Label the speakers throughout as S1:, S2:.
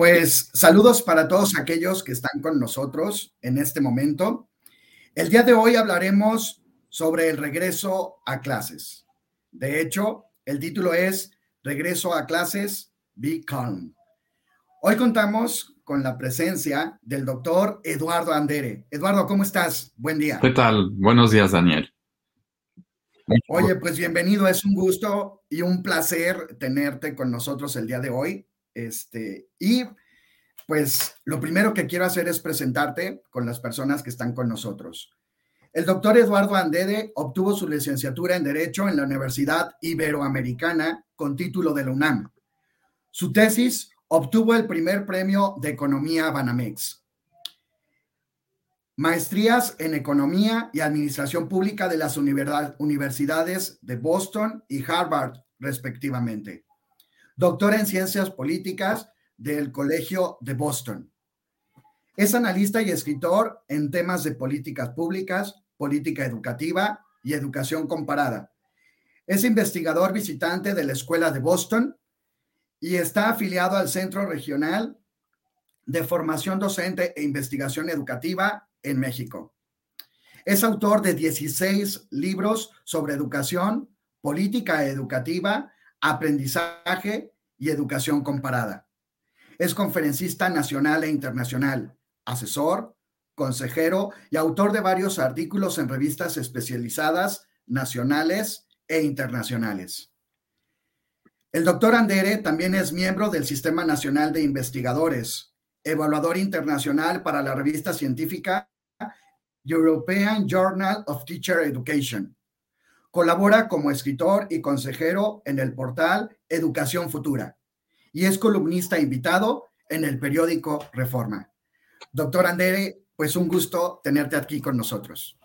S1: pues saludos para todos aquellos que están con nosotros en este momento. El día de hoy hablaremos sobre el regreso a clases. De hecho, el título es Regreso a clases, Be Calm. Hoy contamos con la presencia del doctor Eduardo Andere. Eduardo, ¿cómo estás? Buen día.
S2: ¿Qué tal? Buenos días, Daniel.
S1: Oye, pues bienvenido, es un gusto y un placer tenerte con nosotros el día de hoy. Este, y pues lo primero que quiero hacer es presentarte con las personas que están con nosotros. El doctor Eduardo Andede obtuvo su licenciatura en Derecho en la Universidad Iberoamericana con título de la UNAM. Su tesis obtuvo el primer premio de Economía Banamex. Maestrías en Economía y Administración Pública de las universidades de Boston y Harvard, respectivamente. Doctor en Ciencias Políticas del Colegio de Boston. Es analista y escritor en temas de políticas públicas, política educativa y educación comparada. Es investigador visitante de la Escuela de Boston y está afiliado al Centro Regional de Formación Docente e Investigación Educativa en México. Es autor de 16 libros sobre educación, política educativa, aprendizaje y educación comparada. Es conferencista nacional e internacional, asesor, consejero y autor de varios artículos en revistas especializadas nacionales e internacionales. El doctor Andere también es miembro del Sistema Nacional de Investigadores, evaluador internacional para la revista científica European Journal of Teacher Education. Colabora como escritor y consejero en el portal Educación Futura y es columnista invitado en el periódico Reforma. Doctor Andere, pues un gusto tenerte aquí con nosotros.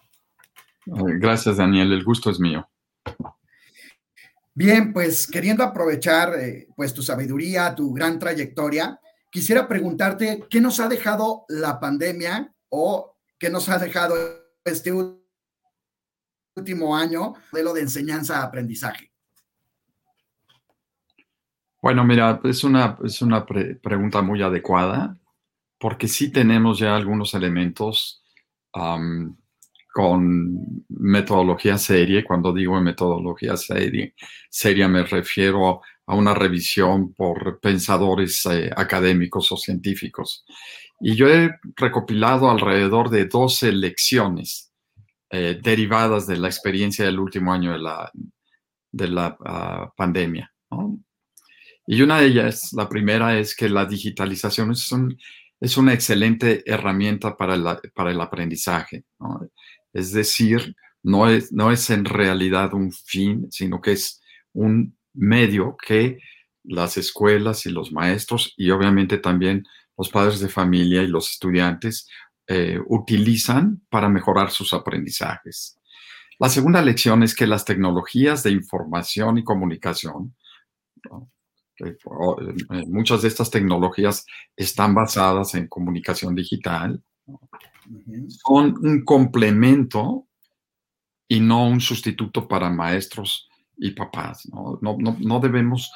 S2: Gracias, Daniel. El gusto es mío.
S1: Bien, pues queriendo aprovechar eh, pues tu sabiduría, tu gran trayectoria, quisiera preguntarte qué nos ha dejado la pandemia o qué nos ha dejado este último año de lo de enseñanza-aprendizaje.
S2: Bueno, mira, es una, es una pregunta muy adecuada porque sí tenemos ya algunos elementos con metodología seria. Cuando digo metodología seria, seria me refiero a una revisión por pensadores eh, académicos o científicos. Y yo he recopilado alrededor de 12 lecciones eh, derivadas de la experiencia del último año de la, de la ah, pandemia. Y una de ellas, la primera, es que la digitalización es es una excelente herramienta para, para el aprendizaje. Es decir, no es, no es en realidad un fin, sino que es un medio que las escuelas y los maestros y obviamente también los padres de familia y los estudiantes eh, utilizan para mejorar sus aprendizajes. La segunda lección es que las tecnologías de información y comunicación, eh, muchas de estas tecnologías están basadas en comunicación digital. Son un complemento y no un sustituto para maestros y papás. No, no debemos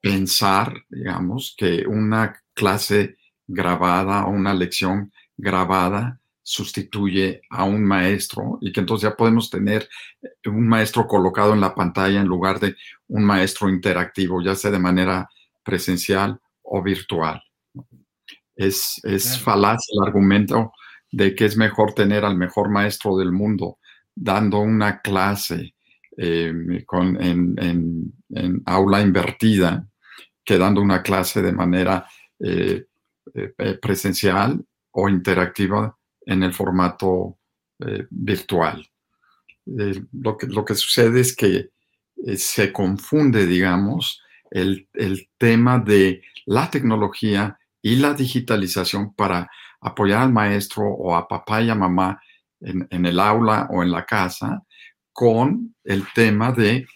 S2: pensar, digamos, que una clase grabada o una lección grabada sustituye a un maestro y que entonces ya podemos tener un maestro colocado en la pantalla en lugar de un maestro interactivo, ya sea de manera presencial o virtual. Es, es falaz el argumento de que es mejor tener al mejor maestro del mundo dando una clase em, con, en, aula invertida que dando una clase de manera eh, eh, presencial o interactiva en el formato eh, virtual. Eh, lo, que, lo, que, sucede es que eh, se confunde, digamos, el, el, tema de la tecnología y la digitalización para apoyar al maestro o a papá y a mamá en, el aula o en la casa con el tema de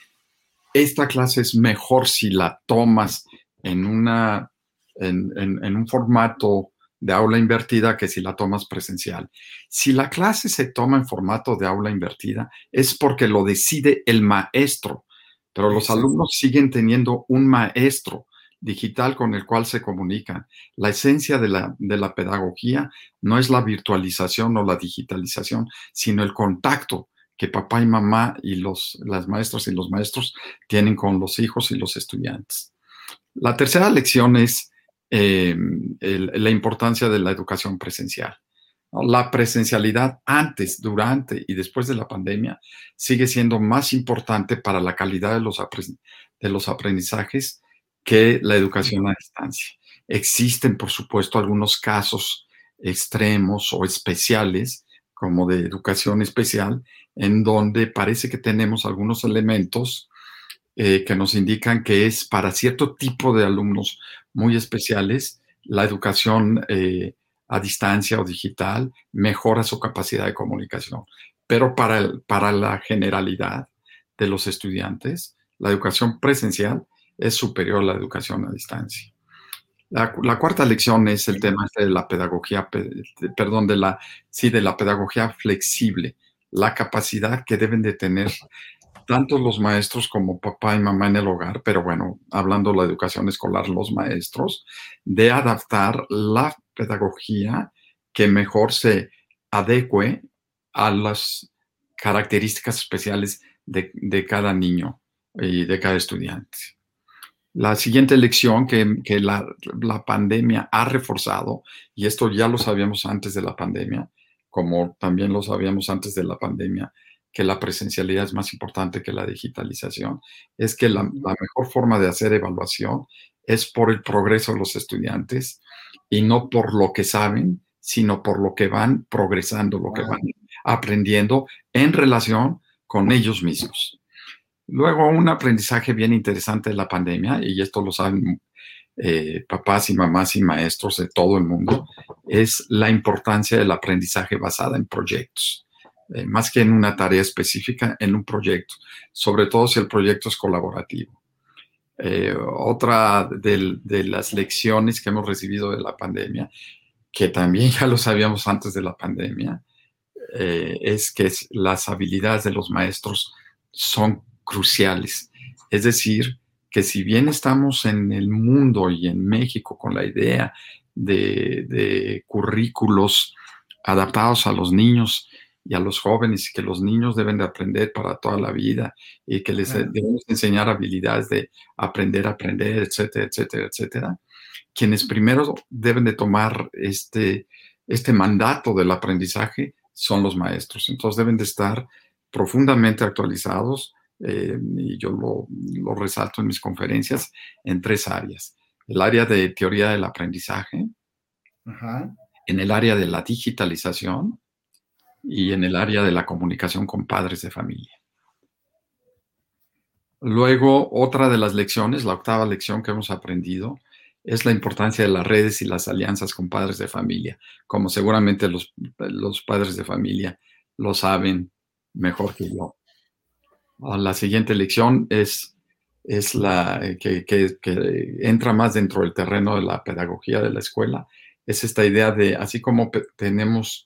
S2: esta clase es mejor si la tomas en, una, en, un formato de aula invertida que si la tomas presencial. Si la clase se toma en formato de aula invertida es porque lo decide el maestro, pero los alumnos siguen teniendo un maestro digital con el cual se comunican. La esencia de la, de la pedagogía no es la virtualización o la digitalización, sino el contacto que papá y mamá y los, las maestras y los maestros tienen con los hijos y los estudiantes. La tercera lección es em, la importancia de la educación presencial. La presencialidad antes, durante y después de la pandemia sigue siendo más importante para la calidad de los, de los aprendizajes que la educación a distancia. Existen, por supuesto, algunos casos extremos o especiales, como de educación especial, en donde parece que tenemos algunos elementos eh, que nos indican que es para cierto tipo de alumnos muy especiales la educación eh, a distancia o digital mejora su capacidad de comunicación. Pero para, para la generalidad de los estudiantes, la educación presencial es superior a la educación a distancia. La, cuarta lección es el tema de la pedagogía, perdón, de la, sí, de la pedagogía flexible, la capacidad que deben de tener tanto los maestros como papá y mamá en el hogar, pero bueno, hablando de la educación escolar, los maestros, de adaptar la pedagogía que mejor se adecue a las características especiales de, de cada niño y de cada estudiante. La siguiente lección que, que la, la, pandemia ha reforzado, y esto ya lo sabíamos antes de la pandemia, como también lo sabíamos antes de la pandemia, que la presencialidad es más importante que la digitalización, es que la, la mejor forma de hacer evaluación es por el progreso de los estudiantes y no por lo que saben, sino por lo que van progresando, lo que van aprendiendo en relación con ellos mismos. Luego, un aprendizaje bien interesante de la pandemia, y esto lo saben eh, papás y mamás y maestros de todo el mundo, es la importancia del aprendizaje basado en proyectos. Eh, más que en una tarea específica, en un proyecto, sobre todo si el proyecto es colaborativo. Eh, otra de, de, las lecciones que hemos recibido de la pandemia, que también ya lo sabíamos antes de la pandemia, es que las habilidades de los maestros son cruciales. Es decir, que si bien estamos en el mundo y en México con la idea de, currículos adaptados a los niños y a los jóvenes, y que los niños deben de aprender para toda la vida y que les debemos enseñar habilidades de aprender aprender, etcétera, etcétera, etcétera. Quienes primero deben de tomar este, este mandato del aprendizaje son los maestros. Entonces deben de estar profundamente actualizados eh, y yo lo, resalto en mis conferencias, en tres áreas. El área de teoría del aprendizaje, en el área de la digitalización y en el área de la comunicación con padres de familia. Luego, otra de las lecciones, la octava lección que hemos aprendido, es la importancia de las redes y las alianzas con padres de familia, como seguramente los, los padres de familia lo saben mejor que yo. Ah, la siguiente lección es, es la eh, que, entra más dentro del terreno de la pedagogía de la escuela. Es esta idea de, así como tenemos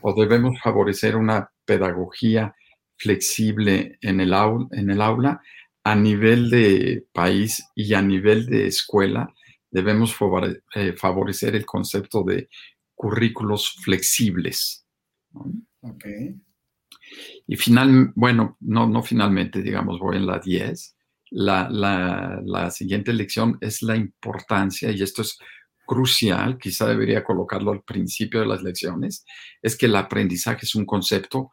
S2: o debemos favorecer una pedagogía flexible en el, aula, en el aula, a nivel de país y a nivel de escuela, debemos eh, favorecer el concepto de currículos flexibles. Okay. Y final, bueno, no, no finalmente, digamos, voy en la 10. La, la, la siguiente lección es la importancia, y esto es crucial, quizá debería colocarlo al principio de las lecciones, es que el aprendizaje es un concepto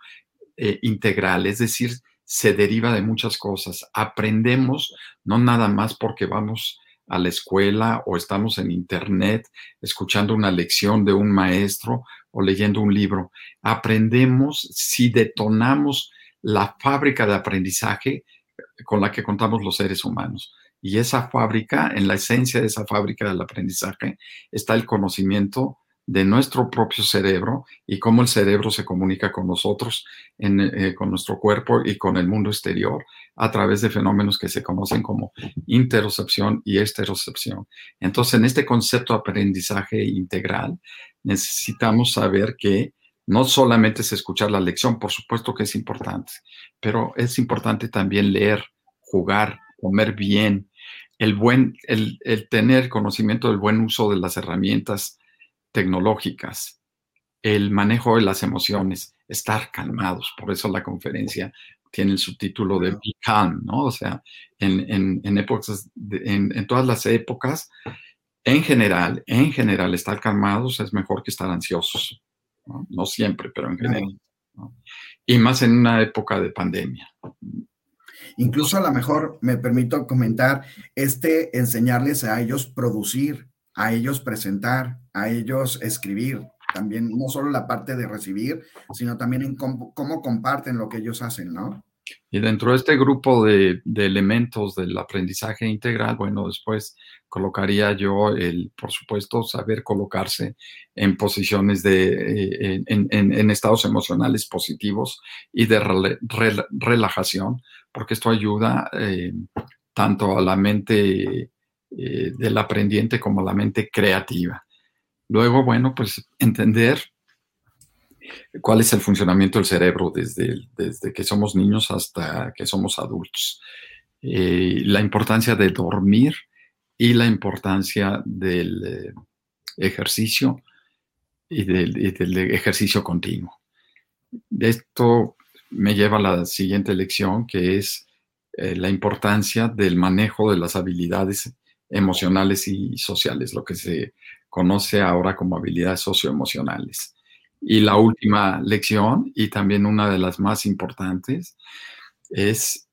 S2: eh, integral, es decir, se deriva de muchas cosas. Aprendemos no nada más porque vamos a la escuela o estamos en internet escuchando una lección de un maestro o leyendo un libro. Aprendemos si detonamos la fábrica de aprendizaje con la que contamos los seres humanos. Y esa fábrica, en la esencia de esa fábrica del aprendizaje, está el conocimiento de nuestro propio cerebro y cómo el cerebro se comunica con nosotros, eh, con nuestro cuerpo y con el mundo exterior a través de fenómenos que se conocen como interocepción y esterocepción. Entonces, en este concepto de aprendizaje integral, necesitamos saber que no solamente es escuchar la lección, por supuesto que es importante, pero es importante también leer, jugar, comer bien, el buen, el, el tener conocimiento del buen uso de las herramientas tecnológicas, el manejo de las emociones, estar calmados. Por eso la conferencia tiene el subtítulo de Be Calm, ¿no? O sea, en, en, épocas, en, todas las épocas, en general, en general, estar calmados es mejor que estar ansiosos. No, siempre, pero en general. Y más en una época de pandemia.
S1: Incluso a lo mejor me permito comentar, este enseñarles a ellos producir, a ellos presentar, a ellos escribir, también no solo la parte de recibir, sino también cómo, comparten lo que ellos hacen, ¿no?
S2: Y dentro de este grupo de, elementos del aprendizaje integral, bueno, después colocaría yo el, por supuesto, saber colocarse en posiciones de, eh, en, estados emocionales positivos y de relajación, porque esto ayuda eh, tanto a la mente eh, del aprendiente como la mente creativa. Luego, bueno, pues entender cuál es el funcionamiento del cerebro desde, desde que somos niños hasta que somos adultos. Eh, la importancia de dormir y la importancia del ejercicio y del, ejercicio continuo. Esto me lleva a la siguiente lección, que es la importancia del manejo de las habilidades emocionales y sociales, lo que se conoce ahora como habilidades socioemocionales. Y la última lección, y también una de las más importantes, es,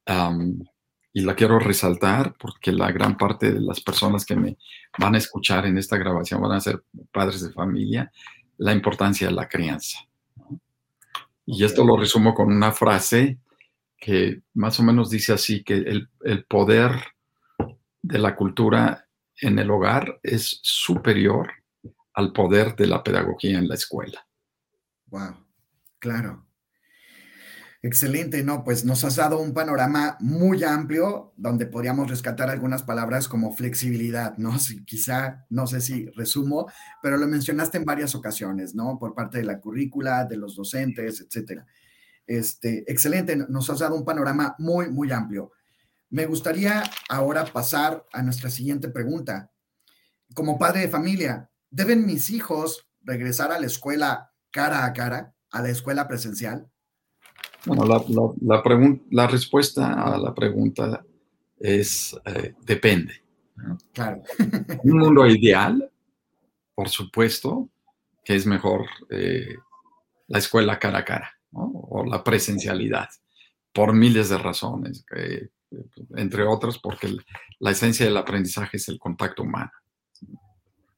S2: y la quiero resaltar porque la gran parte de las personas que me van a escuchar en esta grabación van a ser padres de familia, la importancia de la crianza. Y esto lo resumo con una frase que más o menos dice así, que el, el poder de la cultura en el hogar es superior al poder de la pedagogía en la escuela.
S1: Wow, claro. Excelente, no, pues nos has dado un panorama muy amplio donde podríamos rescatar algunas palabras como flexibilidad, ¿no? Si, quizá, no sé si resumo, pero lo mencionaste en varias ocasiones, ¿no? Por parte de la currícula, de los docentes, etcétera. Este, excelente, nos has dado un panorama muy, muy amplio. Me gustaría ahora pasar a nuestra siguiente pregunta. Como padre de familia, ¿deben mis hijos regresar a la escuela cara a cara, a la escuela presencial?
S2: Bueno, la, la, respuesta a la pregunta es eh, depende.
S1: Claro.
S2: Un mundo ideal, por supuesto, que es mejor eh, la escuela cara a cara o la presencialidad, por miles de razones entre otras porque la esencia del aprendizaje es el contacto humano.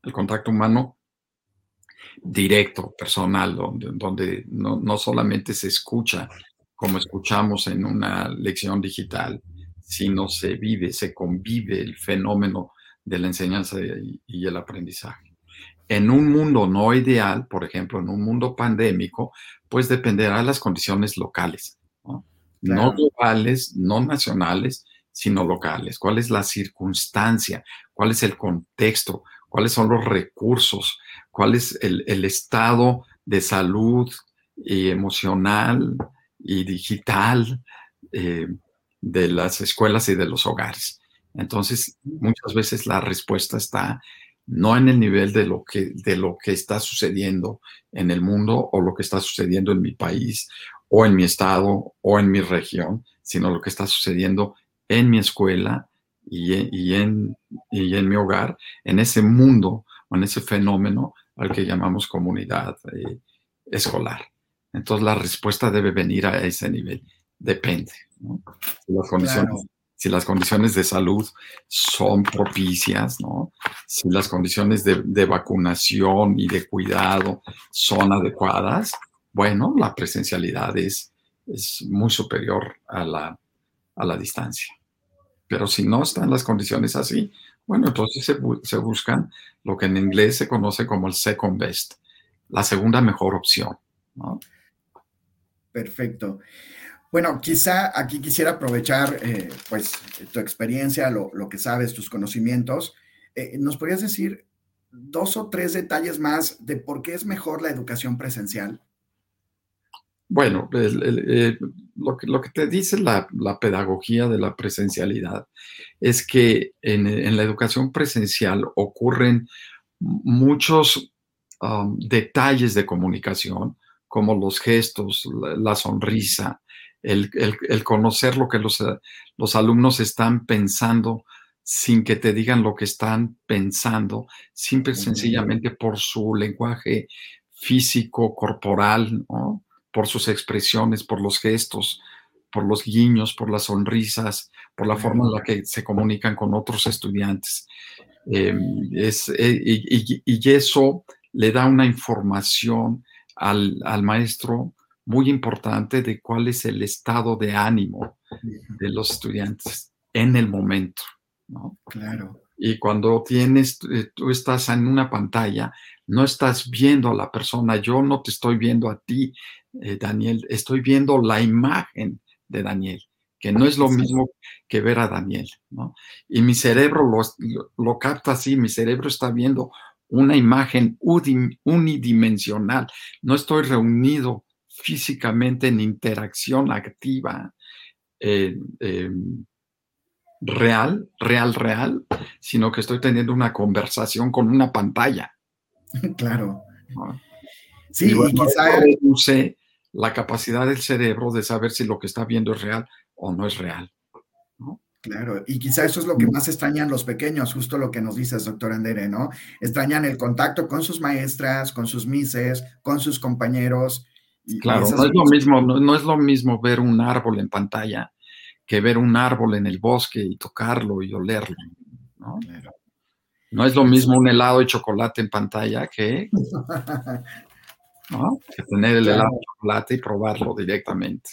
S2: El contacto humano directo, personal, donde, donde no, no, solamente se escucha como escuchamos en una lección digital, sino se vive, se convive el fenómeno de la enseñanza y, y el aprendizaje. En un mundo no ideal, por ejemplo, en un mundo pandémico, pues dependerá de las condiciones locales. ¿no? no globales, no nacionales, sino locales. ¿Cuál es la circunstancia? ¿Cuál es el contexto? ¿Cuáles son los recursos? ¿Cuál es el, estado de salud y emocional y digital eh, de las escuelas y de los hogares? Entonces, muchas veces la respuesta está no en el nivel de lo que, de lo que está sucediendo en el mundo o lo que está sucediendo en mi país o en mi estado o en mi región, sino lo que está sucediendo en mi escuela y, en, en mi hogar, en ese mundo en ese fenómeno al que llamamos comunidad eh, escolar. Entonces la respuesta debe venir a ese nivel. Depende. Si, las condiciones, si, las condiciones, de salud son propicias, ¿no? si las condiciones de, de vacunación y de cuidado son adecuadas, bueno, la presencialidad es, es muy superior a la, a la distancia. Pero si no están las condiciones así, bueno, entonces se, buscan lo que en inglés se conoce como el second best, la segunda mejor opción.
S1: Perfecto. Bueno, quizá aquí quisiera aprovechar eh, pues tu experiencia, lo, que sabes, tus conocimientos. Eh, ¿Nos podrías decir dos o tres detalles más de por qué es mejor la educación presencial?
S2: Bueno, eh, lo, que, te dice la, pedagogía de la presencialidad es que en, la educación presencial ocurren muchos um, detalles de comunicación, como los gestos, la, sonrisa, el, conocer lo que los, los alumnos están pensando sin que te digan lo que están pensando, simple sencillamente por su lenguaje físico, corporal, por sus expresiones, por los gestos, por los guiños, por las sonrisas, por la forma en la que se comunican con otros estudiantes. Em, es, eh, y, eso le da una información al, al, maestro muy importante de cuál es el estado de ánimo de los estudiantes en el momento. ¿no?
S1: Claro.
S2: Y cuando tienes, eh, tú estás en una pantalla, no estás viendo a la persona, yo no te estoy viendo a ti, eh, Daniel, estoy viendo la imagen de Daniel, que no es lo mismo que ver a Daniel, ¿no? Y mi cerebro lo, lo capta así, mi cerebro está viendo una imagen unidimensional, no estoy reunido físicamente en interacción activa. Eh, real, real, real, sino que estoy teniendo una conversación con una pantalla.
S1: Claro.
S2: Sí, y, quizá reduce la capacidad del cerebro de saber si lo que está viendo es real o no es real.
S1: Claro, y quizá eso es lo que más extrañan los pequeños, justo lo que nos dices, doctor Andere, ¿no? Extrañan el contacto con sus maestras, con sus mises, con sus compañeros.
S2: claro, no es, lo mismo, no, es lo mismo ver un árbol en pantalla que ver un árbol en el bosque y tocarlo y olerlo. ¿no? no es lo mismo un helado de chocolate en pantalla que, tener el helado de chocolate y probarlo directamente.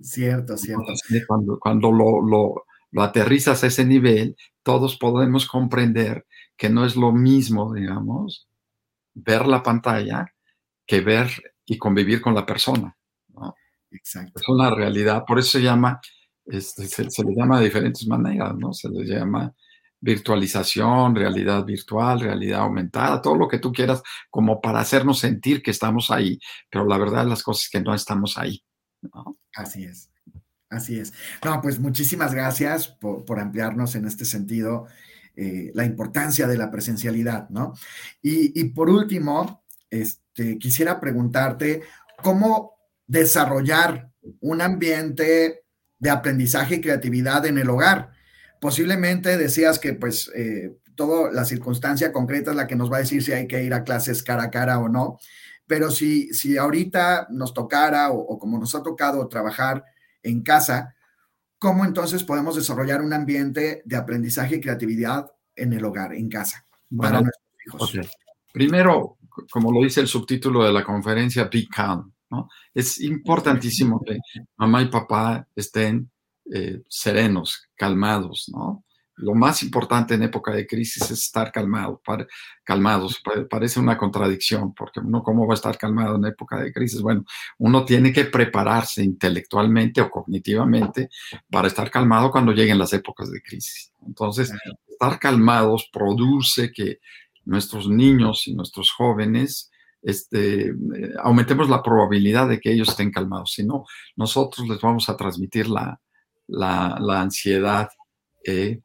S1: Cierto, cierto.
S2: cuando, cuando lo, lo, lo aterrizas a ese nivel, todos podemos comprender que no es lo mismo, digamos, ver la pantalla que ver y convivir con la persona. ¿no?
S1: Exacto.
S2: Es una realidad, por eso se llama este, se, le llama de diferentes maneras, ¿no? Se le llama virtualización, realidad virtual, realidad aumentada, todo lo que tú quieras, como para hacernos sentir que estamos ahí, pero la verdad las cosas es que no estamos ahí.
S1: Así es, así es. No, pues muchísimas gracias por, ampliarnos en este sentido eh, la importancia de la presencialidad, ¿no? Y, y por último, este, quisiera preguntarte cómo desarrollar un ambiente de aprendizaje y creatividad en el hogar. Posiblemente decías que pues eh, toda la circunstancia concreta es la que nos va a decir si hay que ir a clases cara a cara o no, pero si, si ahorita nos tocara o, como nos ha tocado trabajar en casa, ¿cómo entonces podemos desarrollar un ambiente de aprendizaje y creatividad en el hogar, en casa, para nuestros hijos?
S2: Primero, como lo dice el subtítulo de la conferencia, Be Calm. Es importantísimo que mamá y papá estén eh, serenos, calmados, ¿no? Lo más importante en época de crisis es estar calmado, calmados. Parece una contradicción, porque uno cómo va a estar calmado en época de crisis. Bueno, uno tiene que prepararse intelectualmente o cognitivamente para estar calmado cuando lleguen las épocas de crisis. Entonces, estar calmados produce que nuestros niños y nuestros jóvenes este, aumentemos la probabilidad de que ellos estén calmados. Si no, nosotros les vamos a transmitir la, ansiedad eh,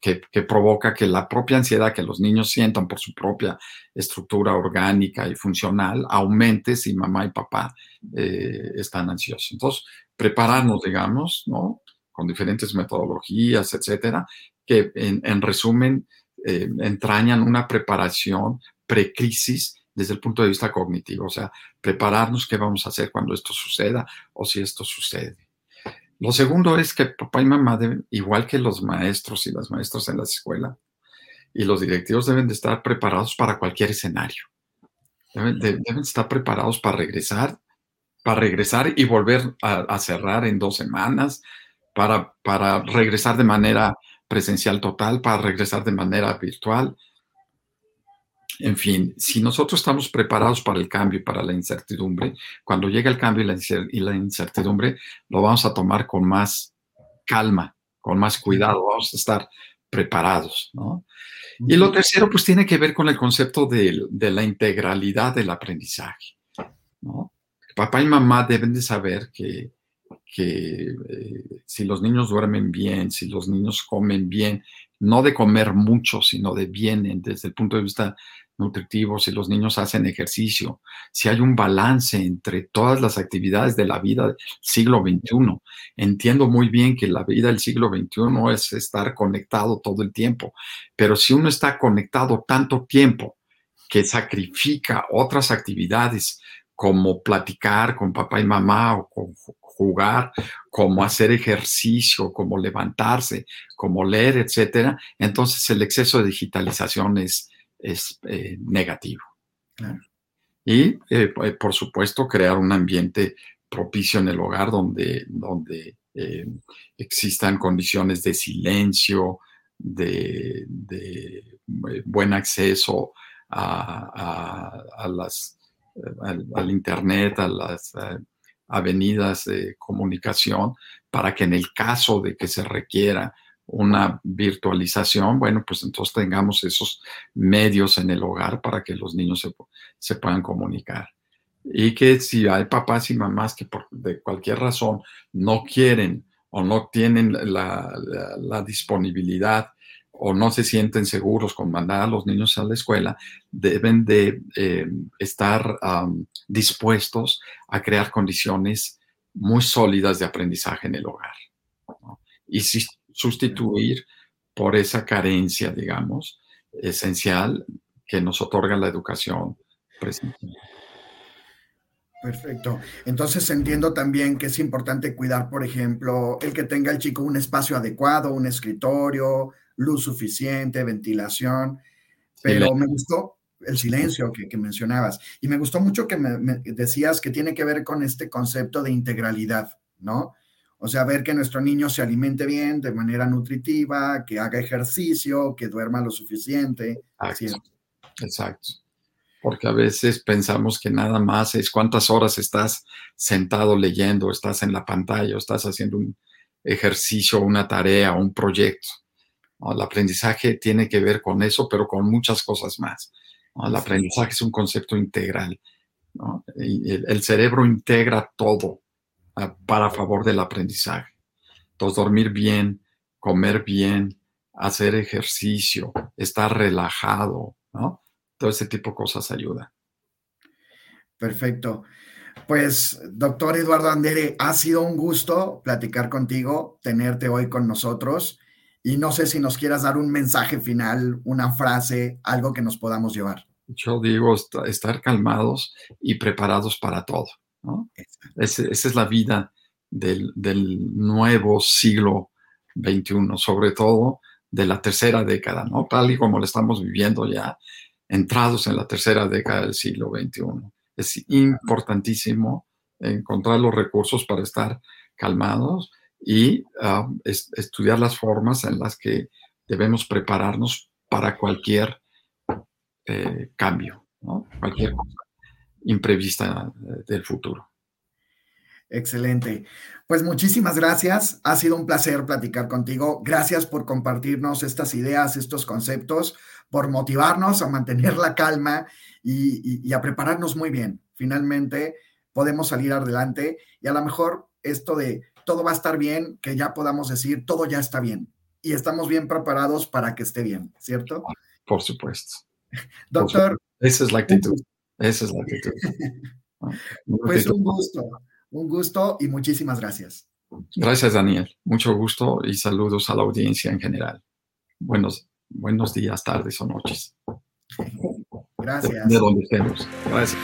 S2: que, provoca que la propia ansiedad que los niños sientan por su propia estructura orgánica y funcional aumente si mamá y papá eh, están ansiosos. Entonces, prepararnos, digamos, ¿no? Con diferentes metodologías, etcétera, que en, resumen eh, entrañan una preparación precrisis desde el punto de vista cognitivo, o sea, prepararnos qué vamos a hacer cuando esto suceda o si esto sucede. Lo segundo es que papá y mamá, deben, igual que los maestros y las maestras en la escuela, y los directivos deben de estar preparados para cualquier escenario. Deben, estar preparados para regresar, para regresar y volver a, cerrar en dos semanas, para, para regresar de manera presencial total, para regresar de manera virtual, En fin, si nosotros estamos preparados para el cambio y para la incertidumbre, cuando llega el cambio y la incertidumbre, lo vamos a tomar con más calma, con más cuidado, vamos a estar preparados, ¿no? Y lo tercero, pues tiene que ver con el concepto de, la integralidad del aprendizaje, ¿no? Papá y mamá deben de saber que, que eh, si los niños duermen bien, si los niños comen bien, no de comer mucho, sino de bien desde el punto de vista nutritivo, si los niños hacen ejercicio, si hay un balance entre todas las actividades de la vida del siglo XXI. Entiendo muy bien que la vida del siglo XXI es estar conectado todo el tiempo, pero si uno está conectado tanto tiempo que sacrifica otras actividades como platicar con papá y mamá o jugar, como hacer ejercicio, como levantarse, como leer, etcétera, entonces el exceso de digitalización es, es eh, negativo. Y, eh, eh, por supuesto, crear un ambiente propicio en el hogar donde, donde existan condiciones de silencio, de, buen acceso a, las, al, Internet, a las avenidas de comunicación, para que en el caso de que se requiera una virtualización, bueno, pues entonces tengamos esos medios en el hogar para que los niños se, puedan comunicar. Y que si hay papás y mamás que por de cualquier razón no quieren o no tienen la, disponibilidad o no se sienten seguros con mandar a los niños a la escuela, deben de eh, estar dispuestos a crear condiciones muy sólidas de aprendizaje en el hogar. Y si sustituir por esa carencia, digamos, esencial que nos otorga la educación presencial.
S1: Perfecto. Entonces entiendo también que es importante cuidar, por ejemplo, el que tenga el chico un espacio adecuado, un escritorio, luz suficiente, ventilación. Pero me gustó el silencio que, mencionabas. Y me gustó mucho que me, decías que tiene que ver con este concepto de integralidad, ¿no? O sea, ver que nuestro niño se alimente bien, de manera nutritiva, que haga ejercicio, que duerma lo suficiente.
S2: Exacto. Exacto. Porque a veces pensamos que nada más es cuántas horas estás sentado leyendo, estás en la pantalla, o estás haciendo un ejercicio, una tarea, un proyecto. El aprendizaje tiene que ver con eso, pero con muchas cosas más. El aprendizaje es un concepto integral. el cerebro integra todo para favor del aprendizaje. Entonces, dormir bien, comer bien, hacer ejercicio, estar relajado, ¿no? Todo ese tipo de cosas ayuda.
S1: Perfecto. Pues, doctor Eduardo Andere, ha sido un gusto platicar contigo, tenerte hoy con nosotros. Y no sé si nos quieras dar un mensaje final, una frase, algo que nos podamos llevar.
S2: Yo digo estar calmados y preparados para todo. Esa es la vida del, nuevo siglo XXI, sobre todo de la tercera década, ¿no? Tal y como lo estamos viviendo ya, entrados en la tercera década del siglo XXI. Es importantísimo encontrar los recursos para estar calmados y ah, estudiar las formas en las que debemos prepararnos para cualquier eh, cambio, cualquier cosa imprevista eh, del futuro.
S1: Excelente. Pues muchísimas gracias. Ha sido un placer platicar contigo. Gracias por compartirnos estas ideas, estos conceptos, por motivarnos a mantener la calma y, a prepararnos muy bien. Finalmente podemos salir adelante y a lo mejor esto de todo va a estar bien, que ya podamos decir todo ya está bien y estamos bien preparados para que esté bien, ¿cierto?
S2: Por supuesto.
S1: Doctor.
S2: Esa es la actitud. Esa es la actitud.
S1: pues un gusto. Un gusto y muchísimas gracias.
S2: Gracias, Daniel. Mucho gusto y saludos a la audiencia en general. Buenos, buenos días, tardes o noches.
S1: Gracias.
S2: De, donde estemos. Gracias.